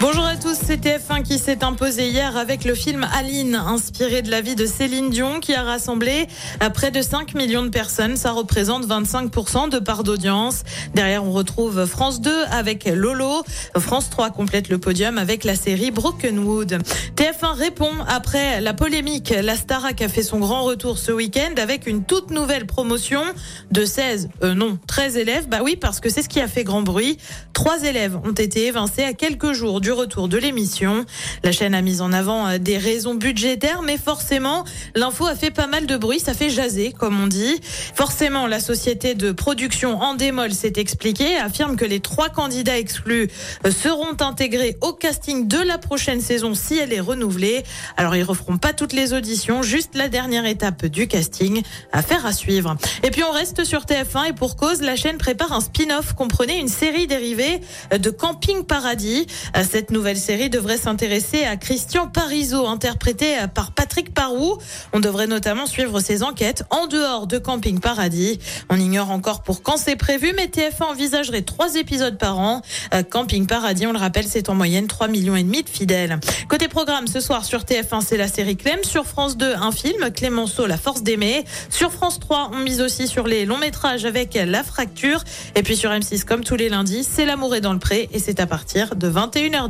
Bonjour à tous, c'est TF1 qui s'est imposé hier avec le film Aline, inspiré de la vie de Céline Dion, qui a rassemblé près de 5 millions de personnes. Ça représente 25% de part d'audience. Derrière, on retrouve France 2 avec Lolo. France 3 complète le podium avec la série Brokenwood. TF1 répond après la polémique. La Starac a fait son grand retour ce week-end avec une toute nouvelle promotion de 16, euh, non, 13 élèves. Bah oui, parce que c'est ce qui a fait grand bruit. Trois élèves ont été évincés à quelques jours du retour de l'émission. La chaîne a mis en avant euh, des raisons budgétaires, mais forcément, l'info a fait pas mal de bruit, ça fait jaser, comme on dit. Forcément, la société de production Endemol s'est expliquée, affirme que les trois candidats exclus euh, seront intégrés au casting de la prochaine saison si elle est renouvelée. Alors, ils referont pas toutes les auditions, juste la dernière étape du casting. Affaire à suivre. Et puis, on reste sur TF1 et pour cause, la chaîne prépare un spin-off comprenait une série dérivée de Camping Paradis. Euh, cette nouvelle série devrait s'intéresser à Christian Parizeau, interprété par Patrick Parou. On devrait notamment suivre ses enquêtes en dehors de Camping Paradis. On ignore encore pour quand c'est prévu, mais TF1 envisagerait trois épisodes par an. Euh, Camping Paradis, on le rappelle, c'est en moyenne 3 millions et demi de fidèles. Côté programme, ce soir sur TF1, c'est la série Clem. Sur France 2, un film, Clémenceau, La Force d'aimer. Sur France 3, on mise aussi sur les longs métrages avec La Fracture. Et puis sur M6, comme tous les lundis, c'est L'amour est dans le pré et c'est à partir de 21h10.